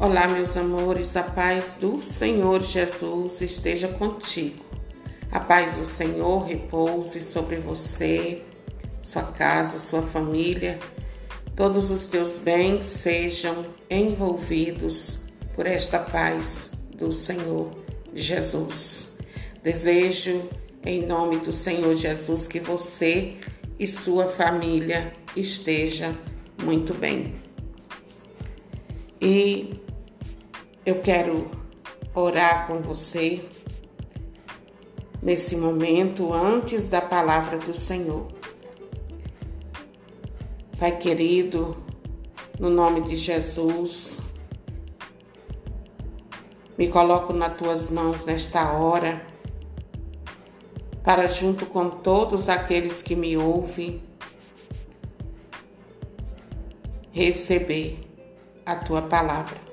Olá, meus amores, a paz do Senhor Jesus esteja contigo. A paz do Senhor repouse sobre você, sua casa, sua família. Todos os teus bens sejam envolvidos por esta paz do Senhor Jesus. Desejo, em nome do Senhor Jesus, que você e sua família esteja muito bem. E eu quero orar com você nesse momento antes da palavra do Senhor. Pai querido, no nome de Jesus, me coloco nas tuas mãos nesta hora, para junto com todos aqueles que me ouvem, receber a tua palavra.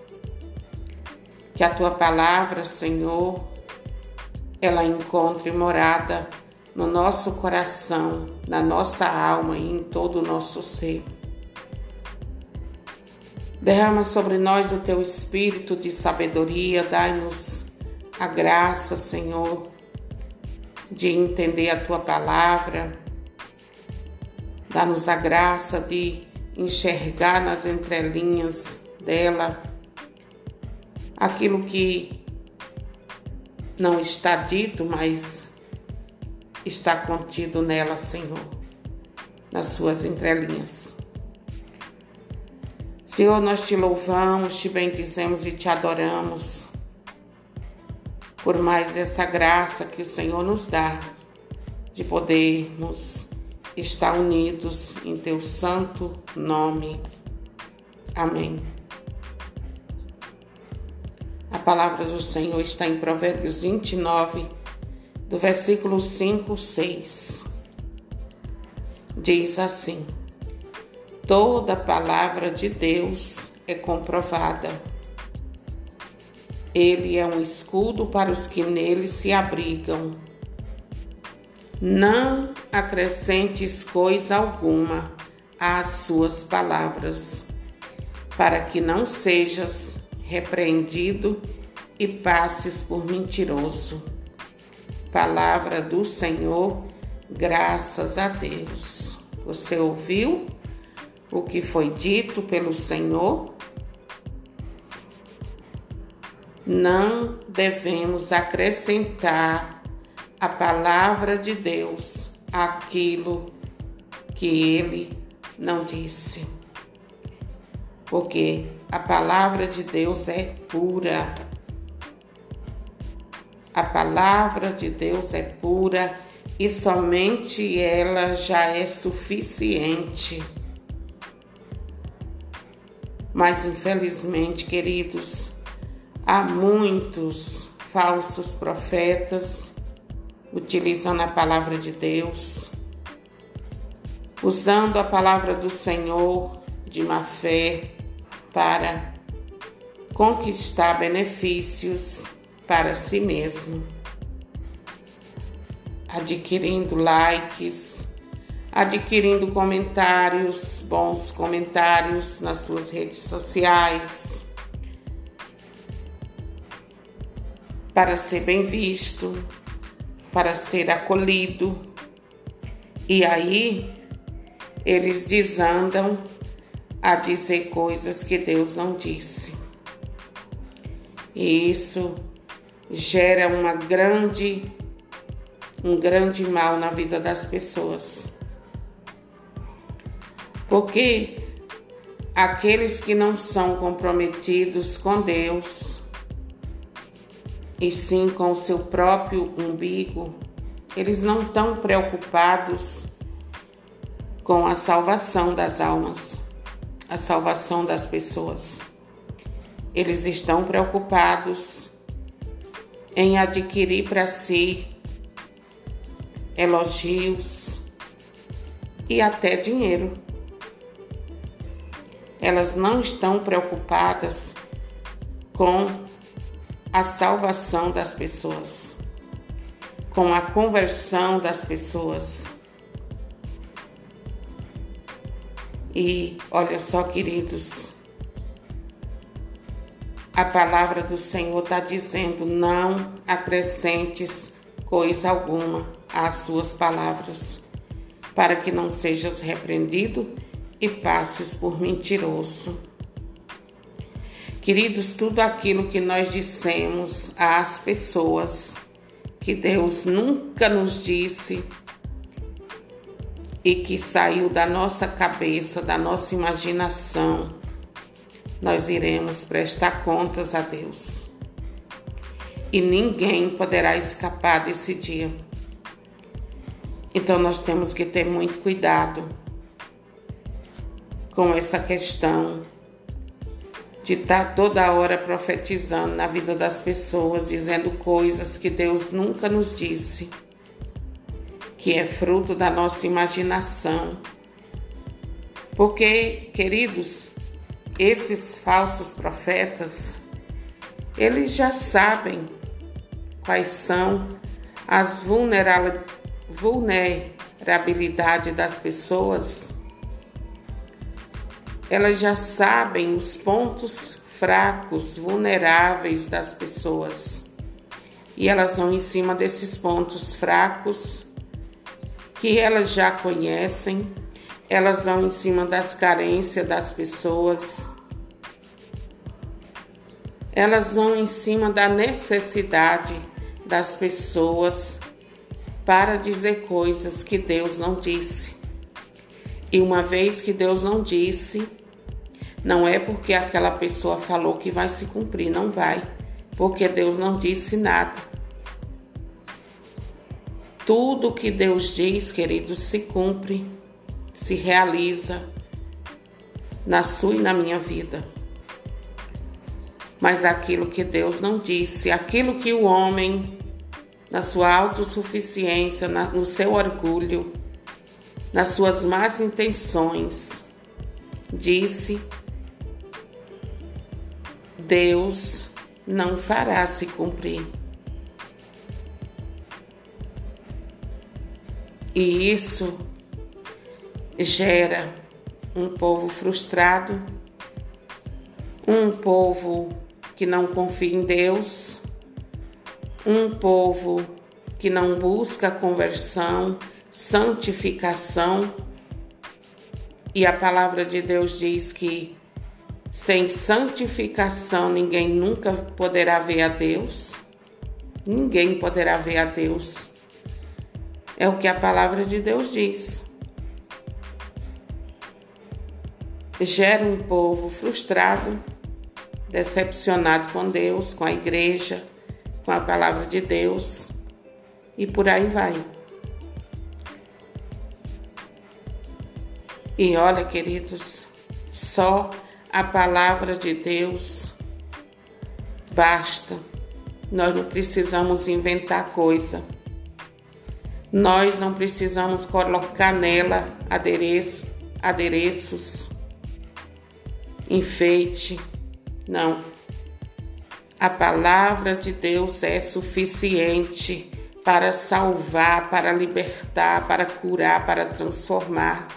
Que a tua palavra, Senhor, ela encontre morada no nosso coração, na nossa alma e em todo o nosso ser. Derrama sobre nós o teu espírito de sabedoria, dai-nos a graça, Senhor, de entender a tua palavra. Dá-nos a graça de enxergar nas entrelinhas dela aquilo que não está dito, mas está contido nela, Senhor, nas suas entrelinhas. Senhor, nós te louvamos, te bendizemos e te adoramos por mais essa graça que o Senhor nos dá de podermos estar unidos em teu santo nome. Amém. Palavra do Senhor está em Provérbios 29, do versículo 5, 6. Diz assim: Toda palavra de Deus é comprovada. Ele é um escudo para os que nele se abrigam. Não acrescentes coisa alguma às suas palavras, para que não sejas repreendido e passes por mentiroso. Palavra do Senhor, graças a Deus. Você ouviu o que foi dito pelo Senhor? Não devemos acrescentar a palavra de Deus àquilo que ele não disse porque a palavra de Deus é pura. A palavra de Deus é pura e somente ela já é suficiente. Mas infelizmente, queridos, há muitos falsos profetas utilizando a palavra de Deus, usando a palavra do Senhor de má fé para conquistar benefícios para si mesmo, adquirindo likes, adquirindo comentários, bons comentários nas suas redes sociais, para ser bem visto, para ser acolhido. E aí eles desandam a dizer coisas que Deus não disse. E isso gera uma grande um grande mal na vida das pessoas. Porque aqueles que não são comprometidos com Deus e sim com o seu próprio umbigo, eles não estão preocupados com a salvação das almas a salvação das pessoas. Eles estão preocupados em adquirir para si elogios e até dinheiro. Elas não estão preocupadas com a salvação das pessoas, com a conversão das pessoas. E olha só, queridos, a palavra do Senhor está dizendo: não acrescentes coisa alguma às suas palavras, para que não sejas repreendido e passes por mentiroso. Queridos, tudo aquilo que nós dissemos às pessoas que Deus nunca nos disse e que saiu da nossa cabeça, da nossa imaginação, nós iremos prestar contas a Deus. E ninguém poderá escapar desse dia. Então nós temos que ter muito cuidado com essa questão de estar tá toda hora profetizando na vida das pessoas, dizendo coisas que Deus nunca nos disse, que é fruto da nossa imaginação. Porque, queridos, esses falsos profetas, eles já sabem quais são as vulnerabilidades das pessoas elas já sabem os pontos fracos, vulneráveis das pessoas. E elas vão em cima desses pontos fracos que elas já conhecem, elas vão em cima das carências das pessoas, elas vão em cima da necessidade das pessoas para dizer coisas que Deus não disse. E uma vez que Deus não disse, não é porque aquela pessoa falou que vai se cumprir, não vai, porque Deus não disse nada. Tudo que Deus diz, queridos, se cumpre, se realiza na sua e na minha vida. Mas aquilo que Deus não disse, aquilo que o homem, na sua autossuficiência, no seu orgulho, nas suas más intenções, disse: Deus não fará se cumprir. E isso gera um povo frustrado, um povo que não confia em Deus, um povo que não busca conversão, santificação. E a palavra de Deus diz que sem santificação ninguém nunca poderá ver a Deus. Ninguém poderá ver a Deus. É o que a palavra de Deus diz. Gera um povo frustrado, decepcionado com Deus, com a igreja, com a palavra de Deus e por aí vai. E olha, queridos, só a palavra de Deus basta. Nós não precisamos inventar coisa. Nós não precisamos colocar nela adereço, adereços, enfeite. Não. A palavra de Deus é suficiente para salvar, para libertar, para curar, para transformar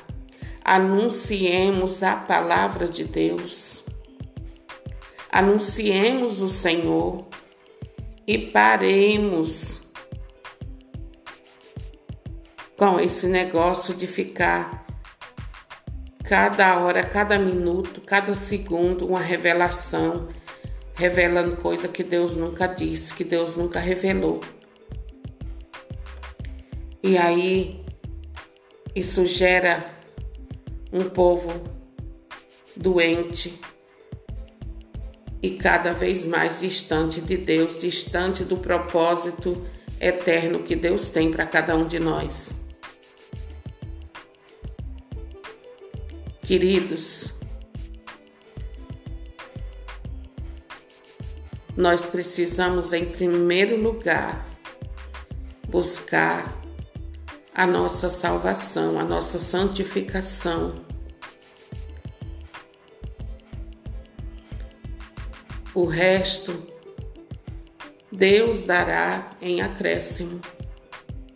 anunciemos a palavra de Deus, anunciemos o Senhor e paremos com esse negócio de ficar cada hora, cada minuto, cada segundo uma revelação, revelando coisa que Deus nunca disse, que Deus nunca revelou. E aí isso gera um povo doente e cada vez mais distante de Deus, distante do propósito eterno que Deus tem para cada um de nós. Queridos, nós precisamos, em primeiro lugar, buscar a nossa salvação, a nossa santificação. O resto Deus dará em acréscimo,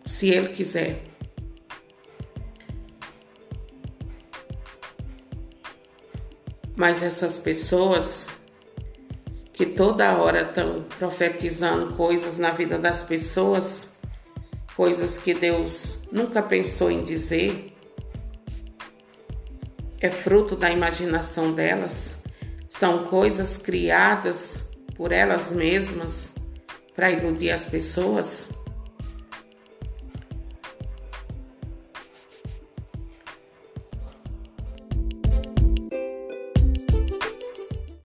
se Ele quiser. Mas essas pessoas que toda hora estão profetizando coisas na vida das pessoas, coisas que Deus nunca pensou em dizer, é fruto da imaginação delas, são coisas criadas por elas mesmas para iludir as pessoas.